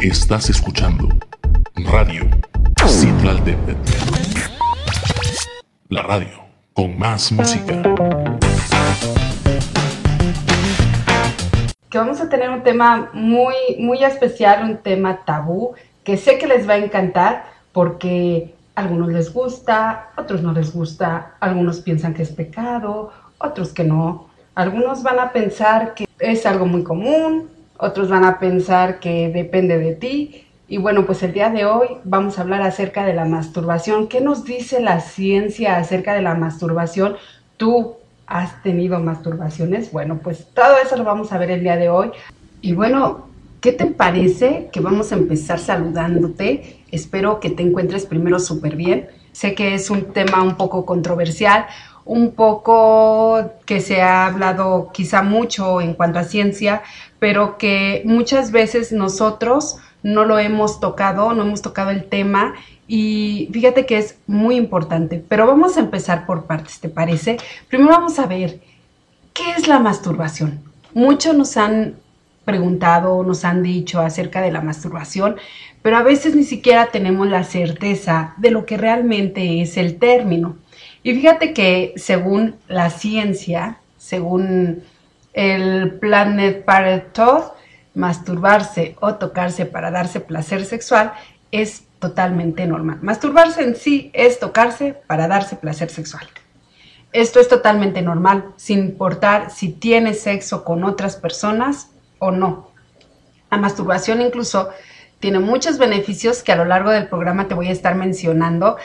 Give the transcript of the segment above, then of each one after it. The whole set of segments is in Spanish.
Estás escuchando Radio Central de La radio con más música. Que vamos a tener un tema muy, muy especial, un tema tabú, que sé que les va a encantar porque a algunos les gusta, otros no les gusta, algunos piensan que es pecado, otros que no. Algunos van a pensar que es algo muy común, otros van a pensar que depende de ti. Y bueno, pues el día de hoy vamos a hablar acerca de la masturbación. ¿Qué nos dice la ciencia acerca de la masturbación? ¿Tú has tenido masturbaciones? Bueno, pues todo eso lo vamos a ver el día de hoy. Y bueno, ¿qué te parece que vamos a empezar saludándote? Espero que te encuentres primero súper bien. Sé que es un tema un poco controversial, un poco que se ha hablado quizá mucho en cuanto a ciencia, pero que muchas veces nosotros no lo hemos tocado, no hemos tocado el tema y fíjate que es muy importante, pero vamos a empezar por partes, ¿te parece? Primero vamos a ver, ¿qué es la masturbación? Muchos nos han preguntado, nos han dicho acerca de la masturbación, pero a veces ni siquiera tenemos la certeza de lo que realmente es el término. Y fíjate que según la ciencia, según el Planet Parenthood, masturbarse o tocarse para darse placer sexual es totalmente normal. Masturbarse en sí es tocarse para darse placer sexual. Esto es totalmente normal, sin importar si tienes sexo con otras personas o no. La masturbación incluso tiene muchos beneficios que a lo largo del programa te voy a estar mencionando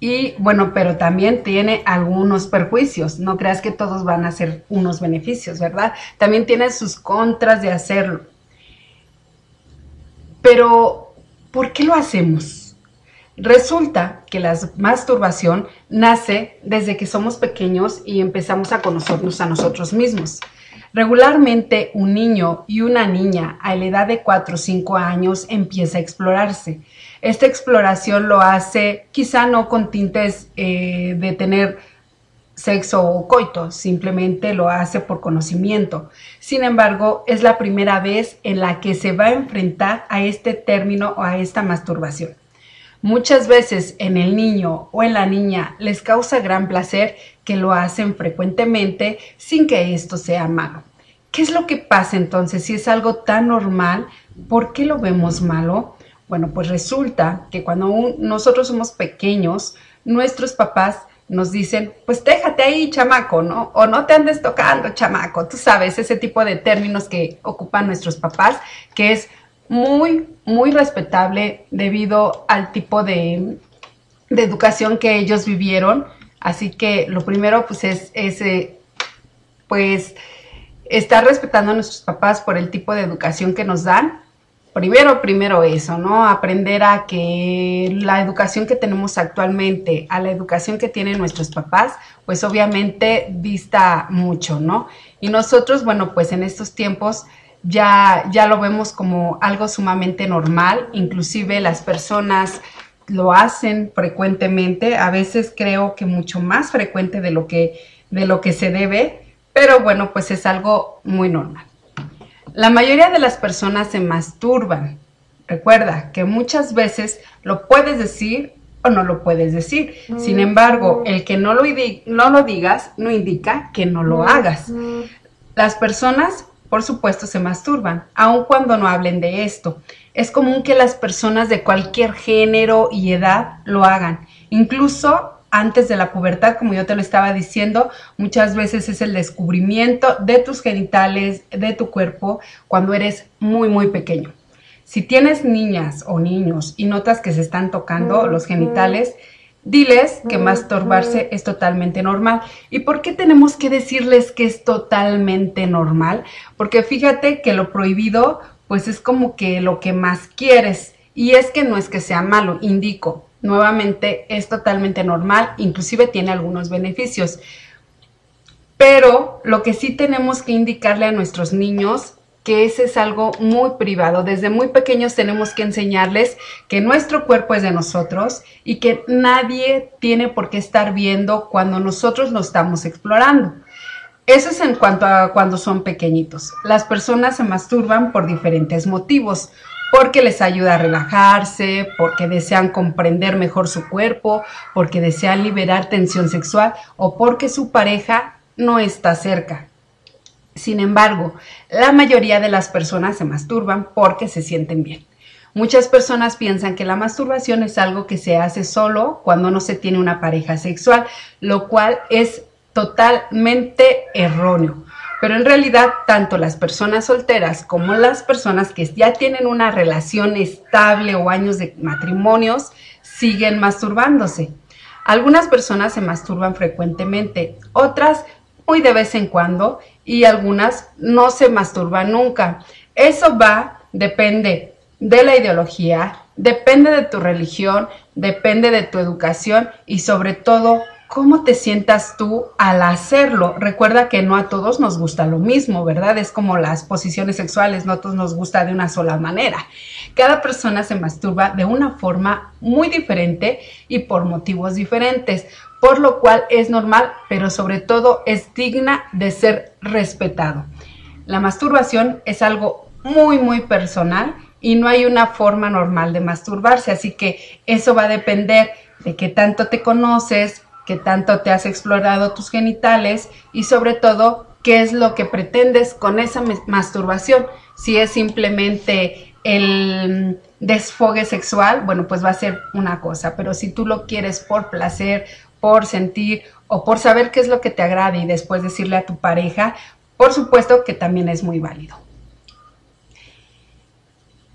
y bueno, pero también tiene algunos perjuicios. No creas que todos van a ser unos beneficios, ¿verdad? También tiene sus contras de hacerlo. Pero, ¿por qué lo hacemos? Resulta que la masturbación nace desde que somos pequeños y empezamos a conocernos a nosotros mismos. Regularmente un niño y una niña a la edad de 4 o 5 años empieza a explorarse esta exploración lo hace quizá no con tintes eh, de tener sexo o coito, simplemente lo hace por conocimiento. Sin embargo, es la primera vez en la que se va a enfrentar a este término o a esta masturbación. Muchas veces en el niño o en la niña les causa gran placer que lo hacen frecuentemente sin que esto sea malo. ¿Qué es lo que pasa entonces si es algo tan normal? ¿Por qué lo vemos malo? Bueno, pues resulta que cuando nosotros somos pequeños, nuestros papás nos dicen, pues déjate ahí, chamaco, ¿no? O no te andes tocando, chamaco. Tú sabes, ese tipo de términos que ocupan nuestros papás, que es muy, muy respetable debido al tipo de, educación que ellos vivieron. Así que lo primero, pues, es, ese, pues, estar respetando a nuestros papás por el tipo de educación que nos dan primero, primero eso, ¿no? Aprender a que la educación que tenemos actualmente, a la educación que tienen nuestros papás, pues obviamente dista mucho, ¿no? Y nosotros, bueno, pues en estos tiempos ya, ya lo vemos como algo sumamente normal, inclusive las personas lo hacen frecuentemente, a veces creo que mucho más frecuente de lo que, de lo que se debe, pero bueno, pues es algo muy normal. La mayoría de las personas se masturban. Recuerda que muchas veces lo puedes decir o no lo puedes decir. Sin embargo, el que no lo, no lo digas no indica que no lo hagas. Las personas, por supuesto, se masturban, aun cuando no hablen de esto. Es común que las personas de cualquier género y edad lo hagan. Incluso antes de la pubertad, como yo te lo estaba diciendo, muchas veces es el descubrimiento de tus genitales, de tu cuerpo, cuando eres muy, muy pequeño. Si tienes niñas o niños y notas que se están tocando los genitales, diles que masturbarse es totalmente normal. ¿Y por qué tenemos que decirles que es totalmente normal? Porque fíjate que lo prohibido, pues es como que lo que más quieres. Y es que no es que sea malo, indico, nuevamente es totalmente normal, inclusive tiene algunos beneficios. Pero lo que sí tenemos que indicarle a nuestros niños que ese es algo muy privado. Desde muy pequeños tenemos que enseñarles que nuestro cuerpo es de nosotros y que nadie tiene por qué estar viendo cuando nosotros lo estamos explorando. Eso es en cuanto a cuando son pequeñitos. Las personas se masturban por diferentes motivos porque les ayuda a relajarse, porque desean comprender mejor su cuerpo, porque desean liberar tensión sexual o porque su pareja no está cerca. Sin embargo, la mayoría de las personas se masturban porque se sienten bien. Muchas personas piensan que la masturbación es algo que se hace solo cuando no se tiene una pareja sexual, lo cual es totalmente erróneo. Pero en realidad, tanto las personas solteras como las personas que ya tienen una relación estable o años de matrimonios siguen masturbándose. Algunas personas se masturban frecuentemente, otras muy de vez en cuando y algunas no se masturban nunca. Eso va, depende de la ideología, depende de tu religión, depende de tu educación y sobre todo cómo te sientas tú al hacerlo. Recuerda que no a todos nos gusta lo mismo, ¿verdad? Es como las posiciones sexuales, no a todos nos gusta de una sola manera. Cada persona se masturba de una forma muy diferente y por motivos diferentes, por lo cual es normal, pero sobre todo es digna de ser respetado. La masturbación es algo muy, muy personal y no hay una forma normal de masturbarse, así que eso va a depender de qué tanto te conoces, qué tanto te has explorado tus genitales y sobre todo qué es lo que pretendes con esa masturbación. Si es simplemente el desfogue sexual, bueno, pues va a ser una cosa, pero si tú lo quieres por placer, por sentir o por saber qué es lo que te agrada y después decirle a tu pareja, por supuesto que también es muy válido.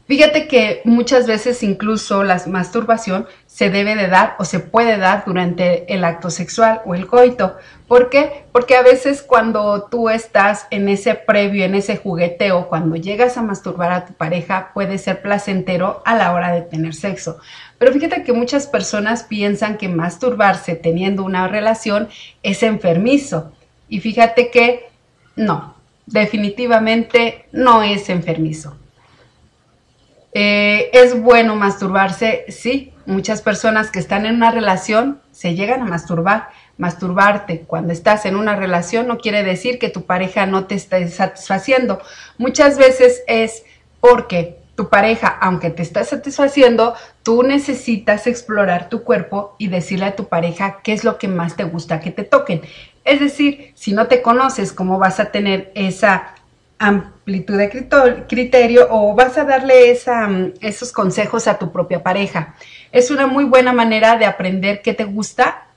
Fíjate que muchas veces incluso la masturbación se debe de dar o se puede dar durante el acto sexual o el coito. ¿Por qué? Porque a veces cuando tú estás en ese previo, en ese jugueteo, cuando llegas a masturbar a tu pareja, puede ser placentero a la hora de tener sexo. Pero fíjate que muchas personas piensan que masturbarse teniendo una relación es enfermizo. Y fíjate que no, definitivamente no es enfermizo. Eh, ¿Es bueno masturbarse? Sí, muchas personas que están en una relación se llegan a masturbar. Masturbarte cuando estás en una relación no quiere decir que tu pareja no te esté satisfaciendo. Muchas veces es porque tu pareja, aunque te está satisfaciendo, tú necesitas explorar tu cuerpo y decirle a tu pareja qué es lo que más te gusta que te toquen. Es decir, si no te conoces, ¿cómo vas a tener esa amplitud de criterio o vas a darle mm, esos consejos a tu propia pareja. Es una muy buena manera de aprender qué te gusta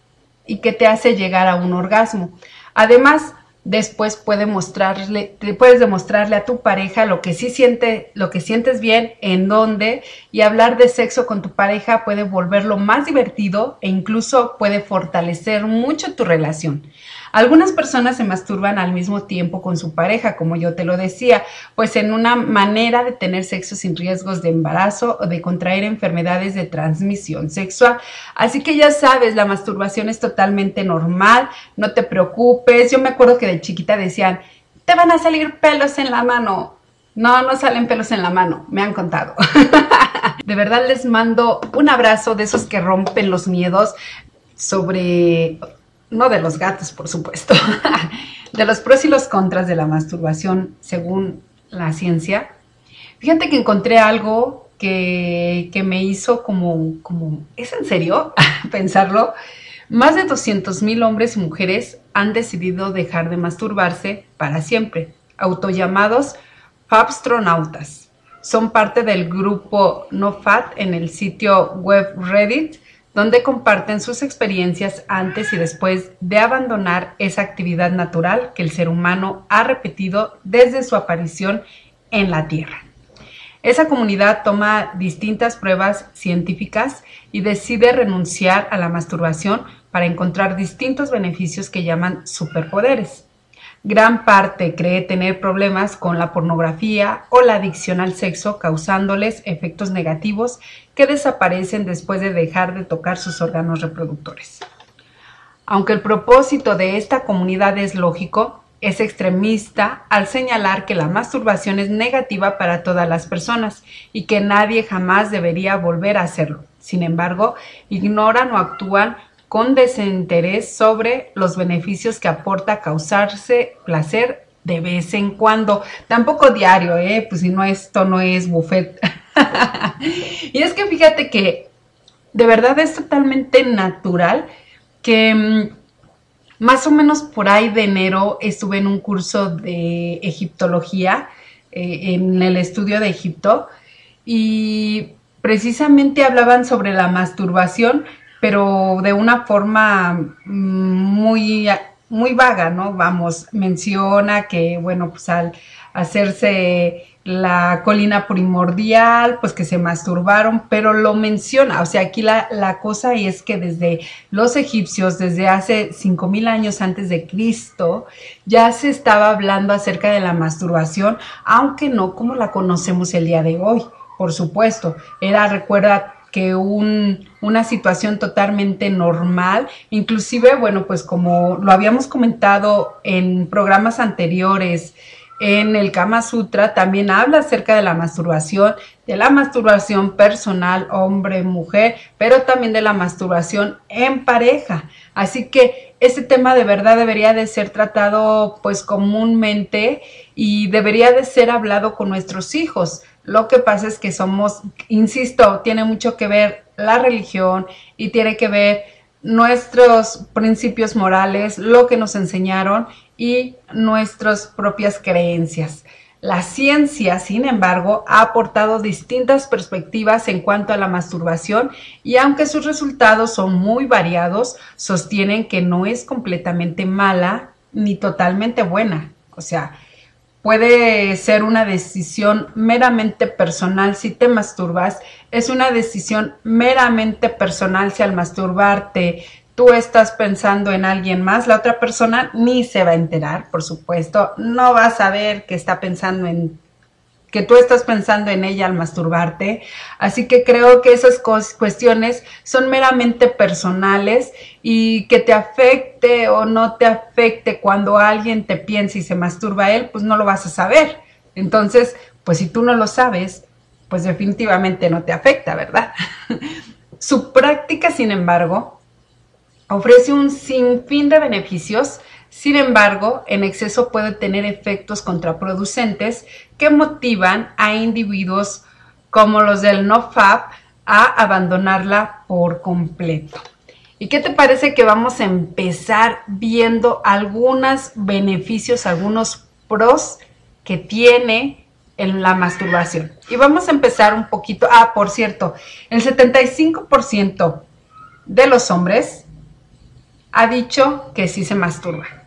y qué te hace llegar a un orgasmo. Además, después puede mostrarle, puedes demostrarle a tu pareja lo que sí siente, lo que sientes bien, en dónde, y hablar de sexo con tu pareja puede volverlo más divertido e incluso puede fortalecer mucho tu relación. Algunas personas se masturban al mismo tiempo con su pareja, como yo te lo decía, pues en una manera de tener sexo sin riesgos de embarazo o de contraer enfermedades de transmisión sexual. Así que ya sabes, la masturbación es totalmente normal, no te preocupes. Yo me acuerdo que de chiquita decían, te van a salir pelos en la mano. No, no salen pelos en la mano, me han contado. de verdad les mando un abrazo de esos que rompen los miedos sobre no de los gatos, por supuesto, de los pros y los contras de la masturbación según la ciencia. Fíjate que encontré algo que, me hizo como, como, ¿es en serio? pensarlo. Más de 200 mil hombres y mujeres han decidido dejar de masturbarse para siempre, autollamados Fabstronautas. Son parte del grupo NoFat en el sitio web Reddit donde comparten sus experiencias antes y después de abandonar esa actividad natural que el ser humano ha repetido desde su aparición en la Tierra. Esa comunidad toma distintas pruebas científicas y decide renunciar a la masturbación para encontrar distintos beneficios que llaman superpoderes. Gran parte cree tener problemas con la pornografía o la adicción al sexo, causándoles efectos negativos que desaparecen después de dejar de tocar sus órganos reproductores. Aunque el propósito de esta comunidad es lógico, es extremista al señalar que la masturbación es negativa para todas las personas y que nadie jamás debería volver a hacerlo. Sin embargo, ignoran o actúan con desinterés sobre los beneficios que aporta causarse placer de vez en cuando. Tampoco diario, ¿eh? Pues si no, esto no es buffet. y es que fíjate que de verdad es totalmente natural que mm, más o menos por ahí de enero estuve en un curso de egiptología eh, en el estudio de Egipto y precisamente hablaban sobre la masturbación, pero de una forma mm, muy, muy vaga, ¿no? Vamos, menciona que, bueno, pues al hacerse la colina primordial, pues que se masturbaron, pero lo menciona, o sea, aquí la, la cosa es que desde los egipcios, desde hace 5000 años antes de Cristo, ya se estaba hablando acerca de la masturbación, aunque no como la conocemos el día de hoy, por supuesto, era, recuerda, que un, una situación totalmente normal, inclusive, bueno, pues como lo habíamos comentado en programas anteriores, en el Kama Sutra también habla acerca de la masturbación, de la masturbación personal, hombre, mujer, pero también de la masturbación en pareja. Así que este tema de verdad debería de ser tratado pues comúnmente y debería de ser hablado con nuestros hijos. Lo que pasa es que somos, insisto, tiene mucho que ver la religión y tiene que ver nuestros principios morales, lo que nos enseñaron y nuestras propias creencias. La ciencia, sin embargo, ha aportado distintas perspectivas en cuanto a la masturbación y aunque sus resultados son muy variados, sostienen que no es completamente mala ni totalmente buena. O sea, puede ser una decisión meramente personal si te masturbas, es una decisión meramente personal si al masturbarte tú estás pensando en alguien más, la otra persona ni se va a enterar, por supuesto, no va a saber que está pensando en que tú estás pensando en ella al masturbarte. Así que creo que esas cuestiones son meramente personales y que te afecte o no te afecte cuando alguien te piensa y se masturba a él, pues no lo vas a saber. Entonces, pues si tú no lo sabes, pues definitivamente no te afecta, ¿verdad? Su práctica, sin embargo, ofrece un sinfín de beneficios, sin embargo, en exceso puede tener efectos contraproducentes que motivan a individuos como los del NoFap a abandonarla por completo. ¿Y qué te parece que vamos a empezar viendo algunos beneficios, algunos pros que tiene en la masturbación? Y vamos a empezar un poquito. Ah, por cierto, el 75% de los hombres ha dicho que sí se masturba.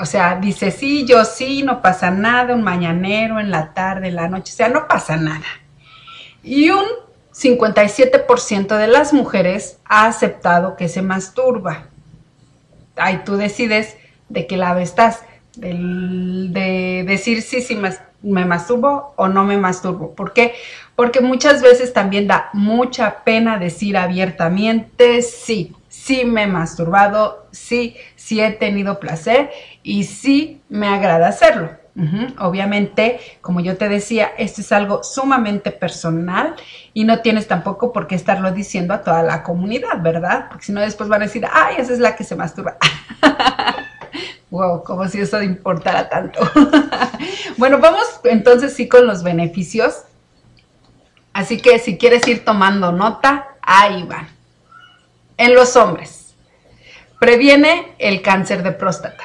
O sea, dice, sí, yo sí, no pasa nada, un mañanero en la tarde, en la noche, o sea, no pasa nada. Y un 57% de las mujeres ha aceptado que se masturba. Ahí tú decides de qué lado estás, de decir sí, sí me, me masturbo o no me masturbo. ¿Por qué? Porque muchas veces también da mucha pena decir abiertamente sí sí me he masturbado, sí, sí he tenido placer y sí me agrada hacerlo. Obviamente, como yo te decía, esto es algo sumamente personal y no tienes tampoco por qué estarlo diciendo a toda la comunidad, ¿verdad? Porque si no, después van a decir, ay, esa es la que se masturba. wow, como si eso importara tanto. bueno, vamos entonces sí con los beneficios. Así que si quieres ir tomando nota, ahí van en los hombres. Previene el cáncer de próstata.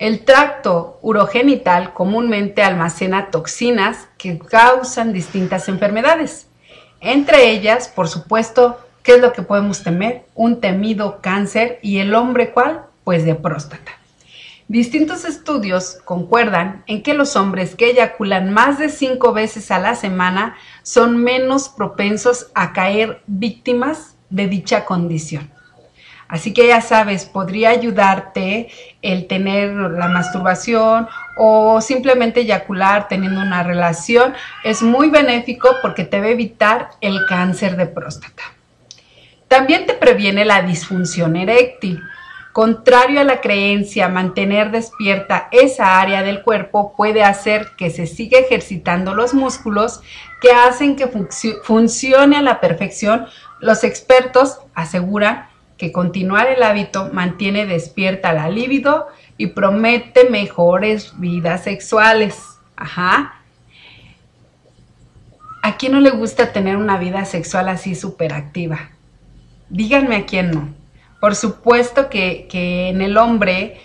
El tracto urogenital comúnmente almacena toxinas que causan distintas enfermedades. Entre ellas, por supuesto, ¿qué es lo que podemos temer? Un temido cáncer y el hombre cuál? Pues de próstata. Distintos estudios concuerdan en que los hombres que eyaculan más de cinco veces a la semana son menos propensos a caer víctimas de dicha condición. Así que ya sabes, podría ayudarte el tener la masturbación o simplemente eyacular teniendo una relación. Es muy benéfico porque te va a evitar el cáncer de próstata. También te previene la disfunción eréctil. Contrario a la creencia, mantener despierta esa área del cuerpo puede hacer que se siga ejercitando los músculos que hacen que funcione a la perfección los expertos aseguran que continuar el hábito mantiene despierta la libido y promete mejores vidas sexuales. Ajá. Aquí quién no le gusta tener una vida sexual así súper activa? Díganme a quién no. Por supuesto que, que en el hombre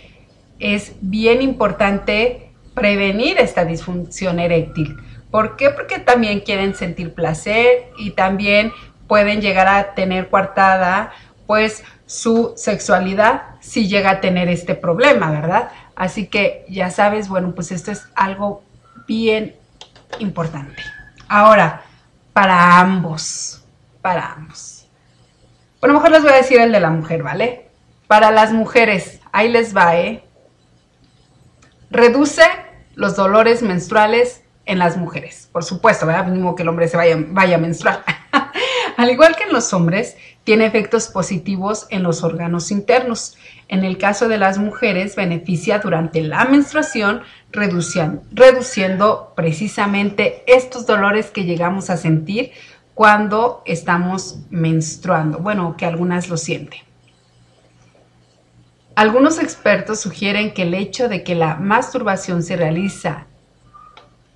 es bien importante prevenir esta disfunción eréctil. ¿Por qué? Porque también quieren sentir placer y también pueden llegar a tener coartada pues su sexualidad si llega a tener este problema, ¿verdad? Así que ya sabes, bueno, pues esto es algo bien importante. Ahora, para ambos, para ambos. Bueno, mejor les voy a decir el de la mujer, ¿vale? Para las mujeres, ahí les va, ¿eh? Reduce los dolores menstruales en las mujeres. Por supuesto, ¿verdad? Mismo que el hombre se vaya, vaya a menstruar. Al igual que en los hombres, tiene efectos positivos en los órganos internos. En el caso de las mujeres, beneficia durante la menstruación, reduciendo precisamente estos dolores que llegamos a sentir cuando estamos menstruando. Bueno, que algunas lo sienten. Algunos expertos sugieren que el hecho de que la masturbación se realiza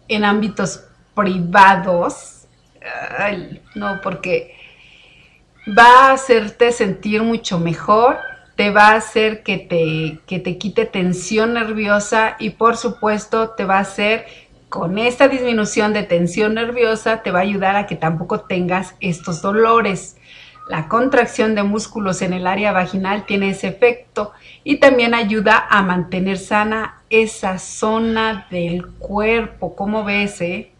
en ámbitos privados, no, porque va a hacerte sentir mucho mejor, te va a hacer que te, que te quite tensión nerviosa y por supuesto te va a hacer con esta disminución de tensión nerviosa te va a ayudar a que tampoco tengas estos dolores. La contracción de músculos en el área vaginal tiene ese efecto y también ayuda a mantener sana esa zona del cuerpo. ¿Cómo ves? Eh?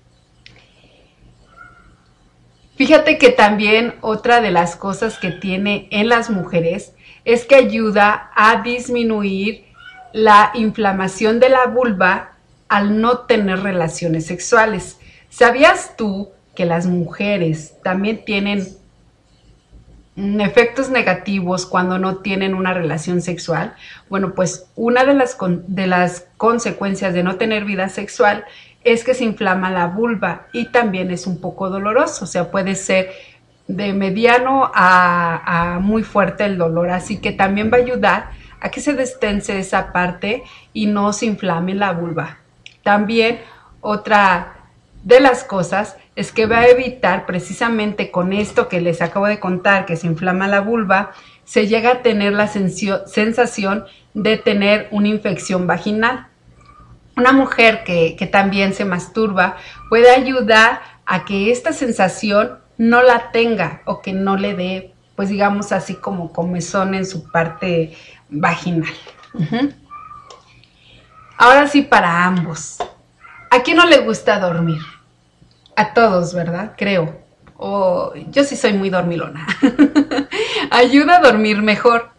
Fíjate que también otra de las cosas que tiene en las mujeres es que ayuda a disminuir la inflamación de la vulva al no tener relaciones sexuales. ¿Sabías tú que las mujeres también tienen efectos negativos cuando no tienen una relación sexual? Bueno, pues una de las, de las consecuencias de no tener vida sexual es que se inflama la vulva y también es un poco doloroso, o sea, puede ser de mediano a, a muy fuerte el dolor, así que también va a ayudar a que se destense esa parte y no se inflame la vulva. También otra de las cosas es que va a evitar precisamente con esto que les acabo de contar, que se inflama la vulva, se llega a tener la sensación de tener una infección vaginal. Una mujer que, que también se masturba puede ayudar a que esta sensación no la tenga o que no le dé, pues digamos así como comezón en su parte vaginal. Ahora sí para ambos. ¿A quién no le gusta dormir? A todos, ¿verdad? Creo. O yo sí soy muy dormilona. Ayuda a dormir mejor.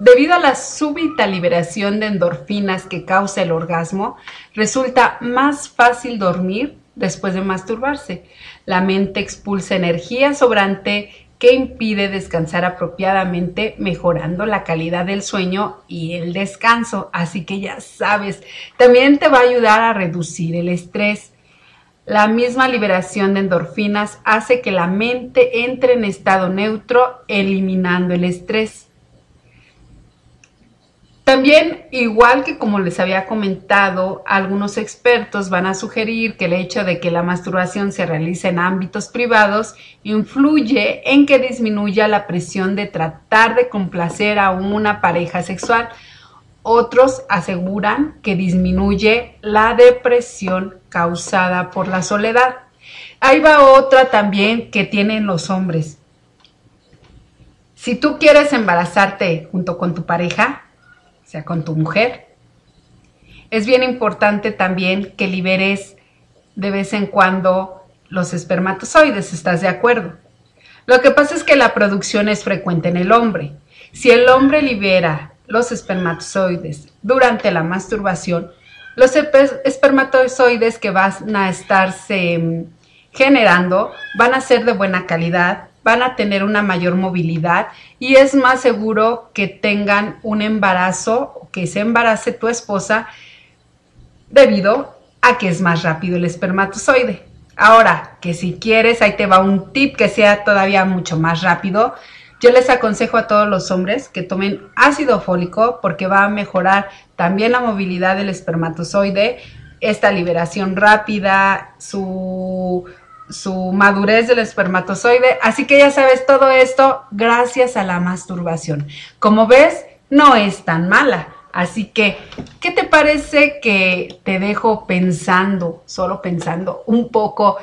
Debido a la súbita liberación de endorfinas que causa el orgasmo, resulta más fácil dormir después de masturbarse. La mente expulsa energía sobrante que impide descansar apropiadamente, mejorando la calidad del sueño y el descanso. Así que ya sabes, también te va a ayudar a reducir el estrés. La misma liberación de endorfinas hace que la mente entre en estado neutro, eliminando el estrés. También, igual que como les había comentado, algunos expertos van a sugerir que el hecho de que la masturbación se realice en ámbitos privados influye en que disminuya la presión de tratar de complacer a una pareja sexual. Otros aseguran que disminuye la depresión causada por la soledad. Ahí va otra también que tienen los hombres. Si tú quieres embarazarte junto con tu pareja, sea con tu mujer. Es bien importante también que liberes de vez en cuando los espermatozoides, ¿estás de acuerdo? Lo que pasa es que la producción es frecuente en el hombre. Si el hombre libera los espermatozoides durante la masturbación, los espermatozoides que van a estarse mm, generando van a ser de buena calidad, van a tener una mayor movilidad y es más seguro que tengan un embarazo o que se embarace tu esposa debido a que es más rápido el espermatozoide. Ahora, que si quieres, ahí te va un tip que sea todavía mucho más rápido. Yo les aconsejo a todos los hombres que tomen ácido fólico porque va a mejorar también la movilidad del espermatozoide, esta liberación rápida, su su madurez del espermatozoide. Así que ya sabes todo esto gracias a la masturbación. Como ves, no es tan mala. Así que, ¿qué te parece que te dejo pensando, solo pensando un poco,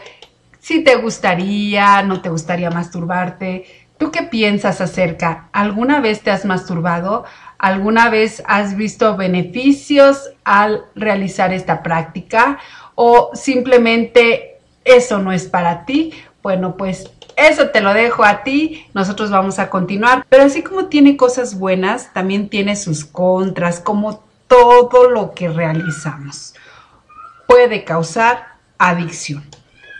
si te gustaría, no te gustaría masturbarte? ¿Tú qué piensas acerca? ¿Alguna vez te has masturbado? ¿Alguna vez has visto beneficios al realizar esta práctica? ¿O simplemente eso no es para ti? Bueno, pues eso te lo dejo a ti, nosotros vamos a continuar. Pero así como tiene cosas buenas, también tiene sus contras, como todo lo que realizamos. Puede causar adicción.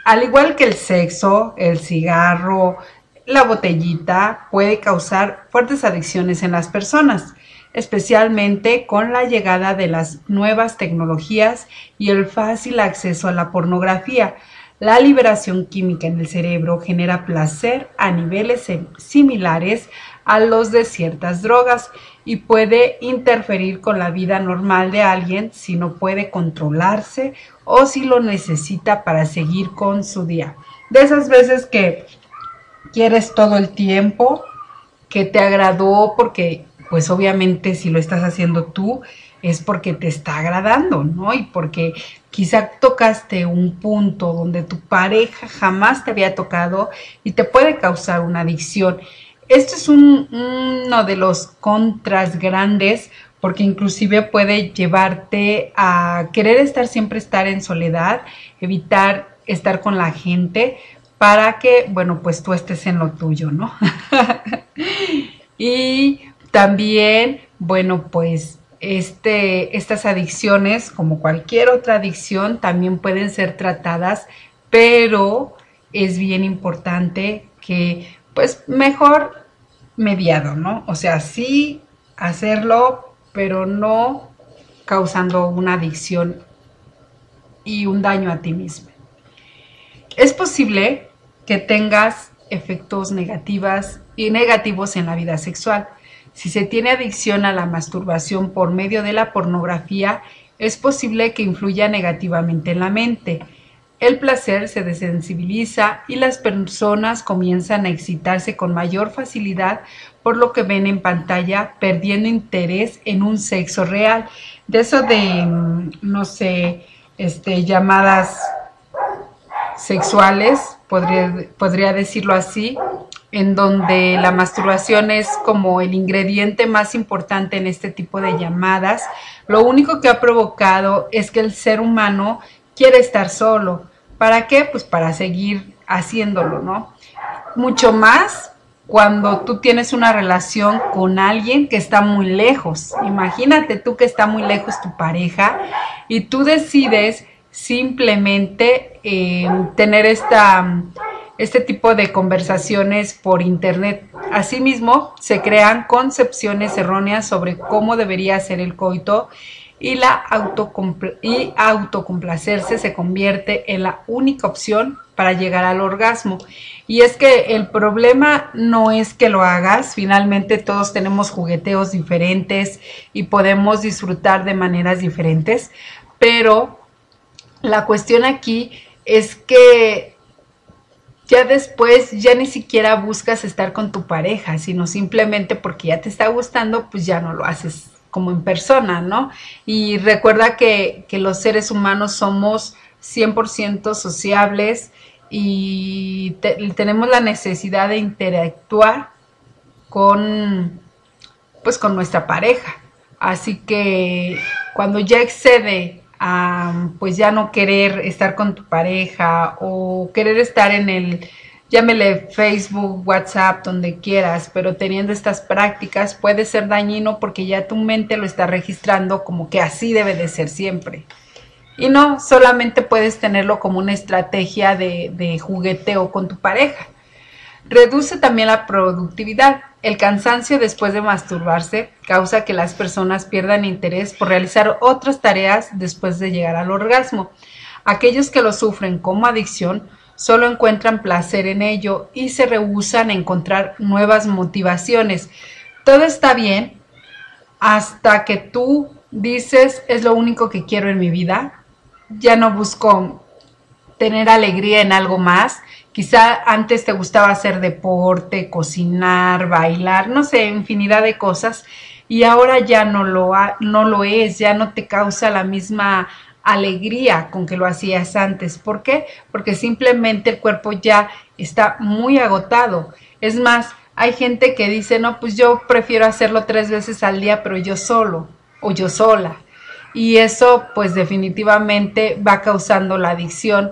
Al igual que el sexo, el cigarro, la botellita, puede causar fuertes adicciones en las personas especialmente con la llegada de las nuevas tecnologías y el fácil acceso a la pornografía. La liberación química en el cerebro genera placer a niveles similares a los de ciertas drogas y puede interferir con la vida normal de alguien si no puede controlarse o si lo necesita para seguir con su día. De esas veces que quieres todo el tiempo, que te agradó porque pues obviamente si lo estás haciendo tú es porque te está agradando, ¿no? Y porque quizá tocaste un punto donde tu pareja jamás te había tocado y te puede causar una adicción. Esto es uno de los contras grandes porque inclusive puede llevarte a querer estar siempre estar en soledad, evitar estar con la gente para que, bueno, pues tú estés en lo tuyo, ¿no? y también, bueno, pues este, estas adicciones, como cualquier otra adicción, también pueden ser tratadas, pero es bien importante que, pues, mejor mediado, ¿no? O sea, sí hacerlo, pero no causando una adicción y un daño a ti mismo. Es posible que tengas efectos negativas y negativos en la vida sexual. Si se tiene adicción a la masturbación por medio de la pornografía, es posible que influya negativamente en la mente. El placer se desensibiliza y las personas comienzan a excitarse con mayor facilidad por lo que ven en pantalla, perdiendo interés en un sexo real. De eso de, mm, no sé, este, llamadas sexuales, podría, podría decirlo así, en donde la masturbación es como el ingrediente más importante en este tipo de llamadas, lo único que ha provocado es que el ser humano quiere estar solo. ¿Para qué? Pues para seguir haciéndolo, ¿no? Mucho más cuando tú tienes una relación con alguien que está muy lejos. Imagínate tú que está muy lejos tu pareja y tú decides simplemente eh, tener esta este tipo de conversaciones por Internet. Asimismo, se crean concepciones erróneas sobre cómo debería ser el coito y, la y autocomplacerse se convierte en la única opción para llegar al orgasmo. Y es que el problema no es que lo hagas, finalmente todos tenemos jugueteos diferentes y podemos disfrutar de maneras diferentes, pero la cuestión aquí es que ya después ya ni siquiera buscas estar con tu pareja, sino simplemente porque ya te está gustando, pues ya no lo haces como en persona, ¿no? Y recuerda que, los seres humanos somos 100% sociables y tenemos la necesidad de interactuar con, pues, con nuestra pareja. Así que cuando ya excede pues ya no querer estar con tu pareja o querer estar en el, llámele Facebook, WhatsApp, donde quieras, pero teniendo estas prácticas puede ser dañino porque ya tu mente lo está registrando como que así debe de ser siempre. Y no, solamente puedes tenerlo como una estrategia de, de jugueteo con tu pareja. Reduce también la productividad. El cansancio después de masturbarse causa que las personas pierdan interés por realizar otras tareas después de llegar al orgasmo. Aquellos que lo sufren como adicción solo encuentran placer en ello y se rehusan a encontrar nuevas motivaciones. Todo está bien hasta que tú dices es lo único que quiero en mi vida. Ya no busco tener alegría en algo más. Quizá antes te gustaba hacer deporte, cocinar, bailar, no sé, infinidad de cosas. Y ahora ya no lo, no lo es, ya no te causa la misma alegría con que lo hacías antes. ¿Por qué? Porque simplemente el cuerpo ya está muy agotado. Es más, hay gente que dice, no, pues yo prefiero hacerlo tres veces al día, pero yo solo o yo sola. Y eso pues definitivamente va causando la adicción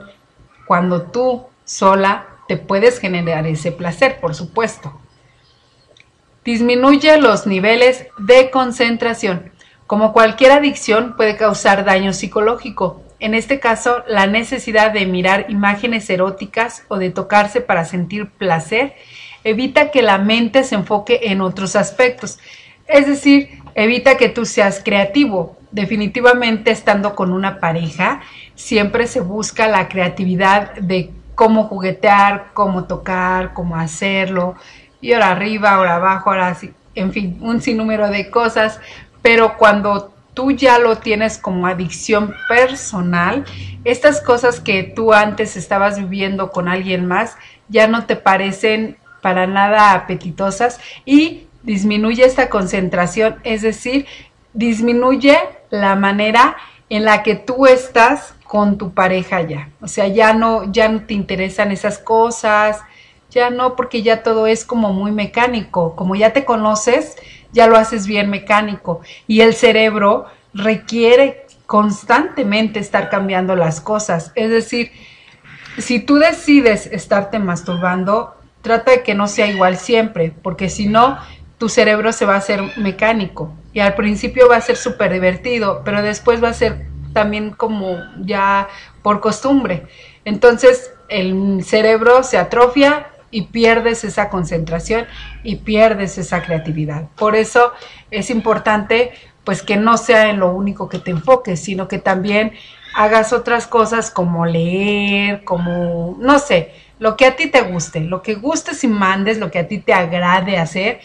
cuando tú sola te puedes generar ese placer, por supuesto. Disminuye los niveles de concentración. Como cualquier adicción puede causar daño psicológico. En este caso, la necesidad de mirar imágenes eróticas o de tocarse para sentir placer evita que la mente se enfoque en otros aspectos. Es decir, evita que tú seas creativo. Definitivamente estando con una pareja, siempre se busca la creatividad de cómo juguetear, cómo tocar, cómo hacerlo, y ahora arriba, ahora abajo, ahora así, en fin, un sinnúmero de cosas, pero cuando tú ya lo tienes como adicción personal, estas cosas que tú antes estabas viviendo con alguien más ya no te parecen para nada apetitosas y disminuye esta concentración, es decir, disminuye la manera en la que tú estás con tu pareja ya. O sea, ya no, ya no te interesan esas cosas, ya no, porque ya todo es como muy mecánico. Como ya te conoces, ya lo haces bien mecánico. Y el cerebro requiere constantemente estar cambiando las cosas. Es decir, si tú decides estarte masturbando, trata de que no sea igual siempre, porque si no, tu cerebro se va a hacer mecánico y al principio va a ser súper divertido, pero después va a ser también como ya por costumbre. Entonces el cerebro se atrofia y pierdes esa concentración y pierdes esa creatividad. Por eso es importante pues que no sea en lo único que te enfoques, sino que también hagas otras cosas como leer, como, no sé, lo que a ti te guste, lo que gustes y mandes, lo que a ti te agrade hacer,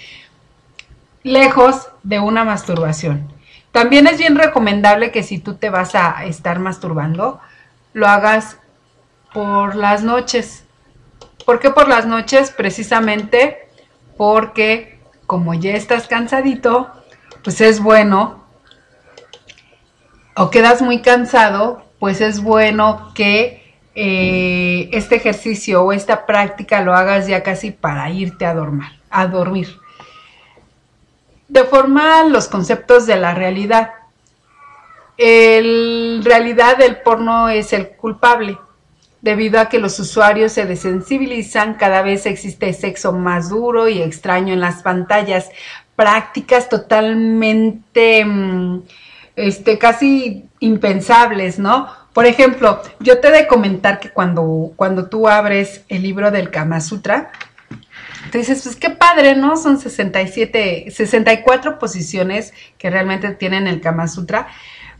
lejos de una masturbación. También es bien recomendable que si tú te vas a estar masturbando, lo hagas por las noches. ¿Por qué por las noches? Precisamente porque como ya estás cansadito, pues es bueno, o quedas muy cansado, pues es bueno que eh, este ejercicio o esta práctica lo hagas ya casi para irte a dormir. A dormir. Deforma los conceptos de la realidad. En realidad el porno es el culpable. Debido a que los usuarios se desensibilizan, cada vez existe sexo más duro y extraño en las pantallas. Prácticas totalmente, mm, este, casi impensables, ¿no? Por ejemplo, yo te he de comentar que cuando, cuando tú abres el libro del Kama Sutra, dices, pues qué padre, ¿no? Son 67, 64 posiciones que realmente tienen el Kama Sutra,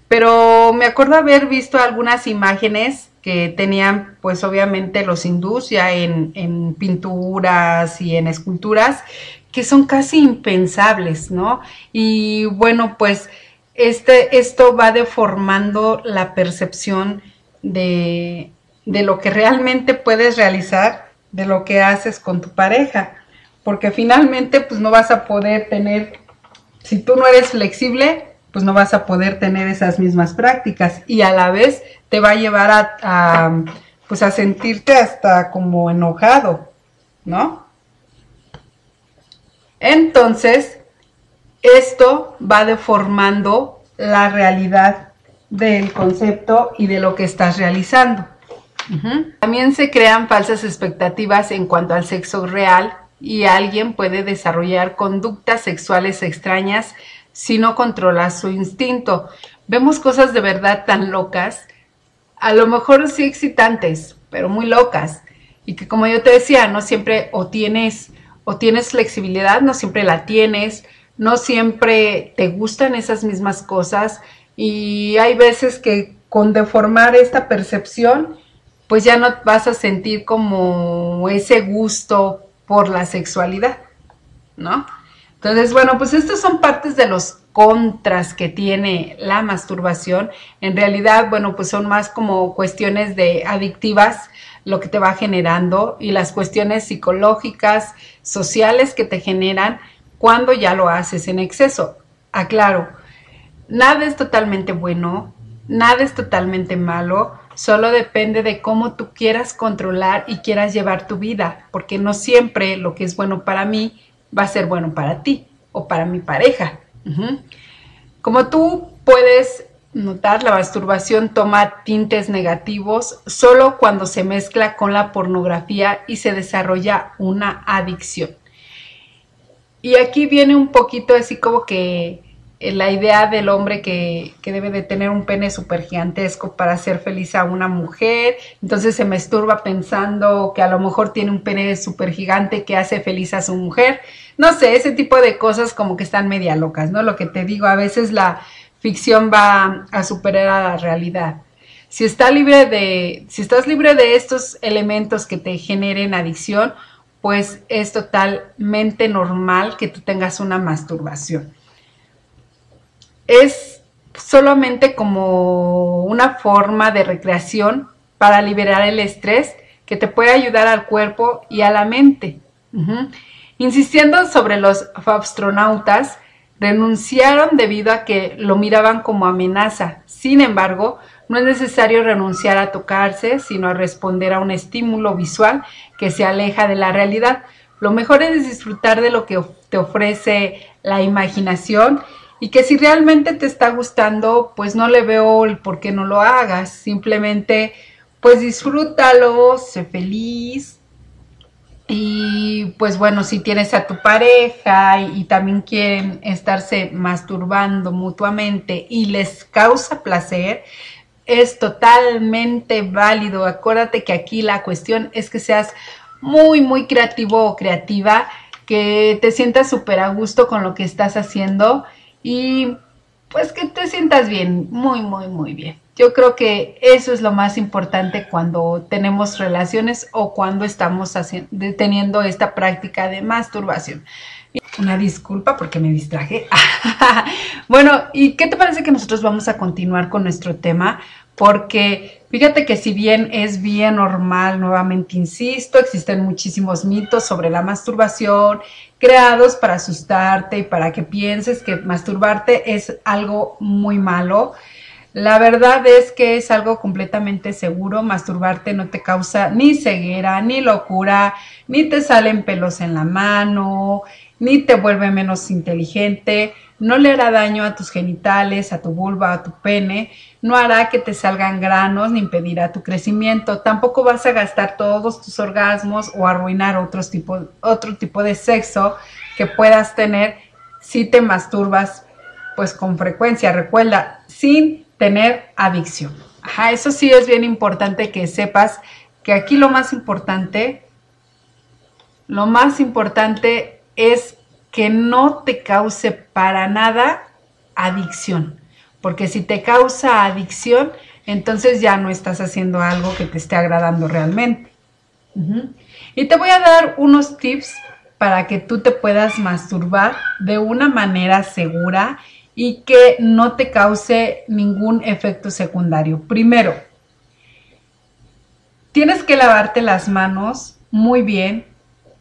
pero me acuerdo haber visto algunas imágenes que tenían, pues obviamente los hindús ya en, en pinturas y en esculturas, que son casi impensables, ¿no? Y bueno, pues este, esto va deformando la percepción de, de lo que realmente puedes realizar, de lo que haces con tu pareja, porque finalmente pues no vas a poder tener, si tú no eres flexible, pues no vas a poder tener esas mismas prácticas y a la vez te va a llevar a, a pues a sentirte hasta como enojado, ¿no? Entonces, esto va deformando la realidad del concepto y de lo que estás realizando. También se crean falsas expectativas en cuanto al sexo real y alguien puede desarrollar conductas sexuales extrañas si no controla su instinto. Vemos cosas de verdad tan locas, a lo mejor sí excitantes, pero muy locas. Y que como yo te decía, no siempre o tienes o tienes flexibilidad, no siempre la tienes, no siempre te gustan esas mismas cosas y hay veces que con deformar esta percepción, pues ya no vas a sentir como ese gusto por la sexualidad, ¿no? Entonces, bueno, pues estos son partes de los contras que tiene la masturbación, en realidad, bueno, pues son más como cuestiones de adictivas lo que te va generando y las cuestiones psicológicas, sociales que te generan cuando ya lo haces en exceso. Aclaro, nada es totalmente bueno, nada es totalmente malo, solo depende de cómo tú quieras controlar y quieras llevar tu vida, porque no siempre lo que es bueno para mí va a ser bueno para ti o para mi pareja. Como tú puedes notar, la masturbación toma tintes negativos solo cuando se mezcla con la pornografía y se desarrolla una adicción. Y aquí viene un poquito así como que la idea del hombre que, debe de tener un pene súper gigantesco para hacer feliz a una mujer, entonces se masturba pensando que a lo mejor tiene un pene súper gigante que hace feliz a su mujer, no sé, ese tipo de cosas como que están media locas, ¿no? Lo que te digo, a veces la ficción va a superar a la realidad. Si, libre de, si estás libre de estos elementos que te generen adicción, pues es totalmente normal que tú tengas una masturbación. Es solamente como una forma de recreación para liberar el estrés que te puede ayudar al cuerpo y a la mente. Insistiendo sobre los astronautas, renunciaron debido a que lo miraban como amenaza. Sin embargo, no es necesario renunciar a tocarse, sino a responder a un estímulo visual que se aleja de la realidad. Lo mejor es disfrutar de lo que te ofrece la imaginación y que si realmente te está gustando, pues no le veo el por qué no lo hagas. Simplemente, pues disfrútalo, sé feliz, y pues bueno, si tienes a tu pareja y, también quieren estarse masturbando mutuamente y les causa placer, es totalmente válido. Acuérdate que aquí la cuestión es que seas muy, muy creativo o creativa, que te sientas súper a gusto con lo que estás haciendo y pues que te sientas bien, muy, muy, muy bien. Yo creo que eso es lo más importante cuando tenemos relaciones o cuando estamos teniendo esta práctica de masturbación. Una disculpa porque me distraje. bueno, ¿y qué te parece que nosotros vamos a continuar con nuestro tema? Porque fíjate que si bien es bien normal, nuevamente insisto, existen muchísimos mitos sobre la masturbación creados para asustarte y para que pienses que masturbarte es algo muy malo. La verdad es que es algo completamente seguro. Masturbarte no te causa ni ceguera, ni locura, ni te salen pelos en la mano, ni te vuelve menos inteligente. No le hará daño a tus genitales, a tu vulva, a tu pene. No hará que te salgan granos ni impedirá tu crecimiento. Tampoco vas a gastar todos tus orgasmos o arruinar otro tipo de sexo que puedas tener si te masturbas pues con frecuencia. Recuerda, sin tener adicción. Ajá, eso sí es bien importante que sepas que aquí lo más importante, lo más importante es que no te cause para nada adicción. Porque si te causa adicción, entonces ya no estás haciendo algo que te esté agradando realmente. Y te voy a dar unos tips para que tú te puedas masturbar de una manera segura y que no te cause ningún efecto secundario. Primero, tienes que lavarte las manos muy bien,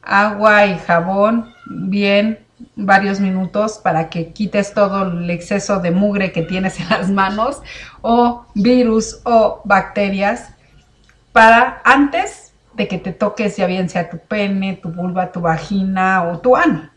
agua y jabón bien varios minutos para que quites todo el exceso de mugre que tienes en las manos o virus o bacterias para antes de que te toques ya bien sea tu pene, tu vulva, tu vagina o tu ano.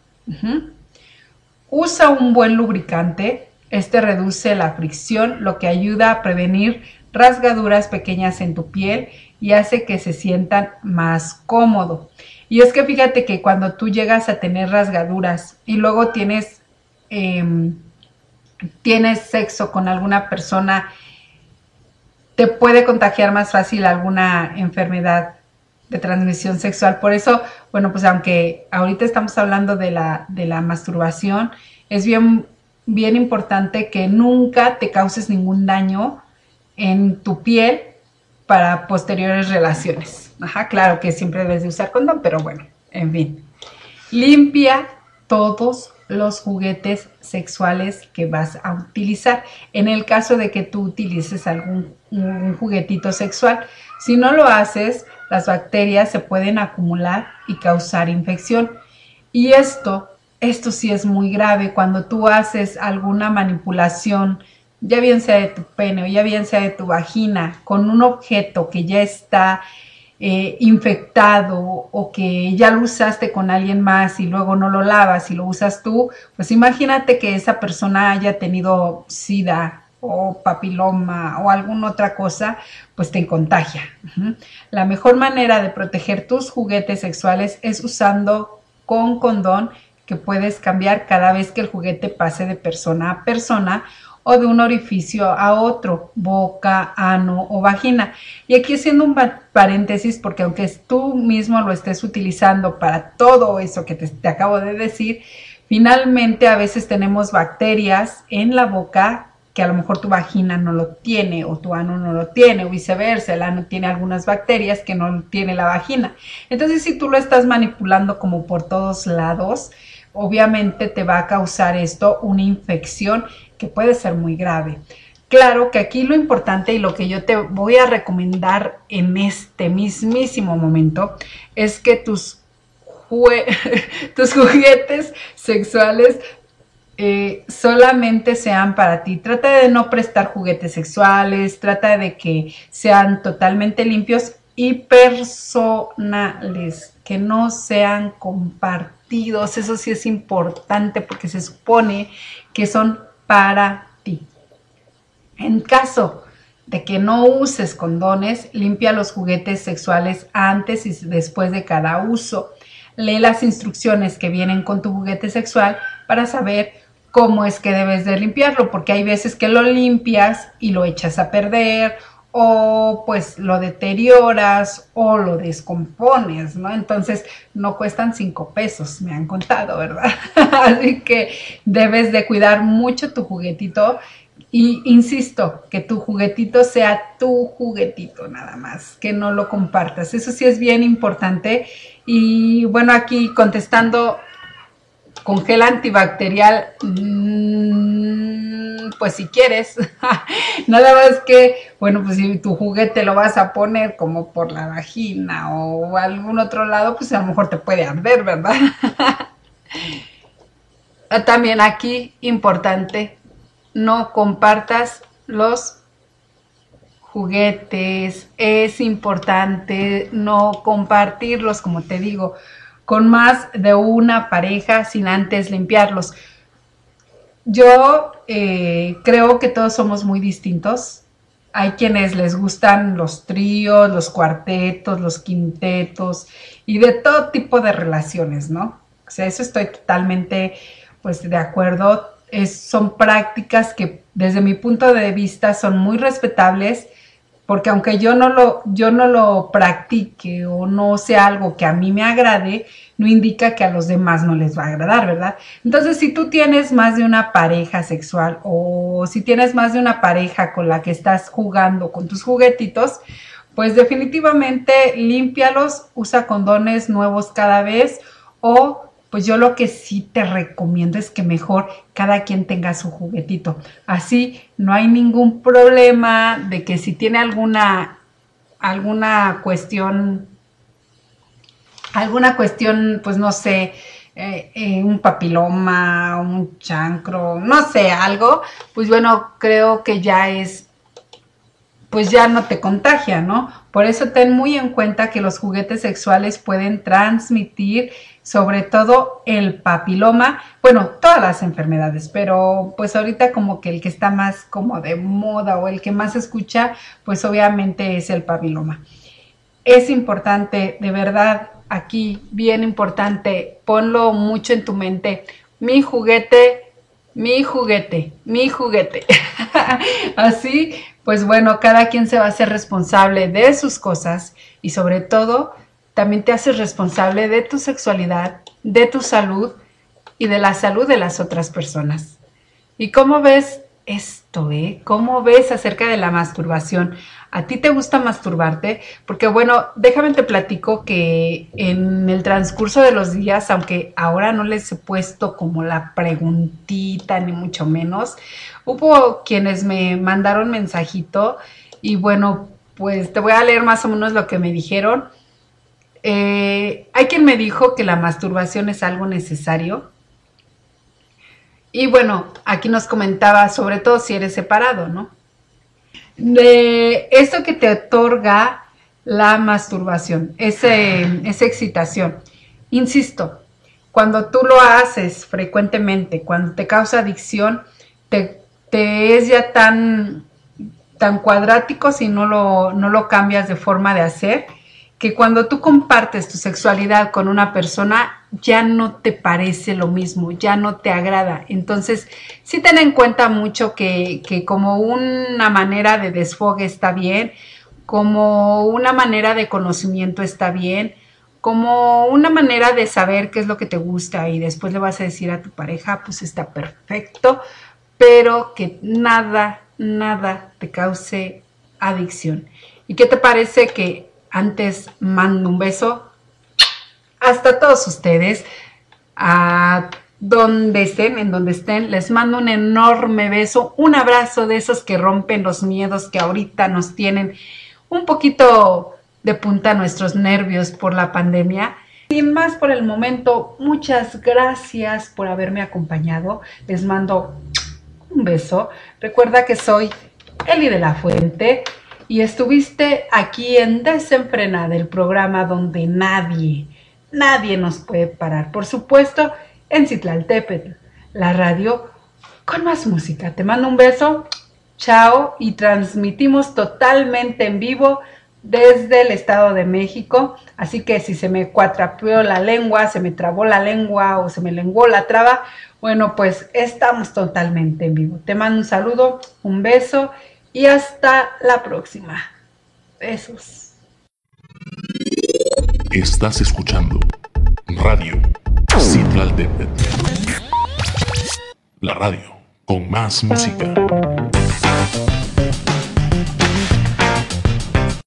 Usa un buen lubricante. Este reduce la fricción, lo que ayuda a prevenir rasgaduras pequeñas en tu piel y hace que se sientan más cómodo. Y es que fíjate que cuando tú llegas a tener rasgaduras y luego tienes, em, tienes sexo con alguna persona, te puede contagiar más fácil alguna enfermedad de transmisión sexual. Por eso, bueno, pues aunque ahorita estamos hablando de la, de la masturbación, es bien, bien importante que nunca te causes ningún daño en tu piel para posteriores relaciones. Ajá, claro que siempre debes de usar condón, pero bueno, en fin. Limpia todos los juguetes sexuales que vas a utilizar. En el caso de que tú utilices algún juguetito sexual, si no lo haces, las bacterias se pueden acumular y causar infección. Y esto, esto sí es muy grave cuando tú haces alguna manipulación, ya bien sea de tu pene o ya bien sea de tu vagina, con un objeto que ya está eh, infectado o que ya lo usaste con alguien más y luego no lo lavas y lo usas tú, pues imagínate que esa persona haya tenido sida o papiloma o alguna otra cosa, pues te contagia. La mejor manera de proteger tus juguetes sexuales es usando con condón que puedes cambiar cada vez que el juguete pase de persona a persona o de un orificio a otro, boca, ano o vagina. Y aquí haciendo un paréntesis, porque aunque tú mismo lo estés utilizando para todo eso que te, te acabo de decir, finalmente a veces tenemos bacterias en la boca que a lo mejor tu vagina no lo tiene o tu ano no lo tiene o viceversa, el ano tiene algunas bacterias que no tiene la vagina. Entonces si tú lo estás manipulando como por todos lados, obviamente te va a causar esto una infección que puede ser muy grave. Claro que aquí lo importante y lo que yo te voy a recomendar en este mismísimo momento es que tus, tus juguetes sexuales eh, solamente sean para ti. Trata de no prestar juguetes sexuales, trata de que sean totalmente limpios y personales, que no sean compartidos. Eso sí es importante porque se supone que son para ti. En caso de que no uses condones, limpia los juguetes sexuales antes y después de cada uso. Lee las instrucciones que vienen con tu juguete sexual para saber cómo es que debes de limpiarlo, porque hay veces que lo limpias y lo echas a perder o pues lo deterioras o lo descompones, ¿no? Entonces no cuestan cinco pesos, me han contado, ¿verdad? Así que debes de cuidar mucho tu juguetito y insisto, que tu juguetito sea tu juguetito nada más, que no lo compartas. Eso sí es bien importante. Y bueno, aquí contestando con gel antibacterial, mm, pues si quieres, nada más que, bueno, pues si tu juguete lo vas a poner como por la vagina o algún otro lado, pues a lo mejor te puede arder, ¿verdad? También aquí, importante, no compartas los juguetes, es importante no compartirlos, como te digo, con más de una pareja sin antes limpiarlos. Yo eh, creo que todos somos muy distintos. Hay quienes les gustan los tríos, los cuartetos, los quintetos y de todo tipo de relaciones, ¿no? O sea, eso estoy totalmente pues de acuerdo. Son prácticas que desde mi punto de vista son muy respetables porque aunque yo no lo, yo no lo practique o no sea algo que a mí me agrade, no indica que a los demás no les va a agradar, ¿verdad? Entonces, si tú tienes más de una pareja sexual o si tienes más de una pareja con la que estás jugando con tus juguetitos, pues definitivamente límpialos, usa condones nuevos cada vez o pues yo lo que sí te recomiendo es que mejor cada quien tenga su juguetito. Así no hay ningún problema de que si tiene alguna, alguna cuestión, alguna cuestión, pues no sé, eh, eh, un papiloma, un chancro, no sé, algo, pues bueno, creo que ya es pues ya no te contagia, ¿no? Por eso ten muy en cuenta que los juguetes sexuales pueden transmitir sobre todo el papiloma, bueno, todas las enfermedades, pero pues ahorita como que el que está más como de moda o el que más escucha, pues obviamente es el papiloma. Es importante, de verdad, aquí, bien importante, ponlo mucho en tu mente. Mi juguete, mi juguete, mi juguete. Así pues bueno, cada quien se va a hacer responsable de sus cosas y sobre todo también te haces responsable de tu sexualidad, de tu salud y de la salud de las otras personas. ¿Y cómo ves esto, eh? ¿Cómo ves acerca de la masturbación? ¿A ti te gusta masturbarte? Porque bueno, déjame te platico que en el transcurso de los días, aunque ahora no les he puesto como la preguntita ni mucho menos, hubo quienes me mandaron mensajito y bueno, pues te voy a leer más o menos lo que me dijeron. Eh, hay quien me dijo que la masturbación es algo necesario. Y bueno, aquí nos comentaba, sobre todo si eres separado, ¿no? De eso que te otorga la masturbación, ese, esa excitación. Insisto, cuando tú lo haces frecuentemente, cuando te causa adicción, te, te es ya tan tan cuadrático si no lo, no lo cambias de forma de hacer, que cuando tú compartes tu sexualidad con una persona ya no te parece lo mismo, ya no te agrada. Entonces, sí ten en cuenta mucho que, que como una manera de desfogue está bien, como una manera de conocimiento está bien, como una manera de saber qué es lo que te gusta y después le vas a decir a tu pareja, pues está perfecto, pero que nada nada te cause adicción. ¿Y qué te parece que antes mando un beso hasta todos ustedes, a donde estén, en donde estén, les mando un enorme beso, un abrazo de esos que rompen los miedos que ahorita nos tienen un poquito de punta nuestros nervios por la pandemia. Sin más por el momento, muchas gracias por haberme acompañado. Les mando un beso. Recuerda que soy Eli de la Fuente y estuviste aquí en Desenfrenada, el programa donde nadie, nadie nos puede parar. Por supuesto, en Citlaltépetl, la radio con más música. Te mando un beso, chao, y transmitimos totalmente en vivo desde el Estado de México. Así que si se me cuatrapeó la lengua, se me trabó la lengua o se me lenguó la traba, bueno, pues estamos totalmente en vivo. Te mando un saludo, un beso y hasta la próxima. Besos. Estás escuchando Radio Central de La radio con más música.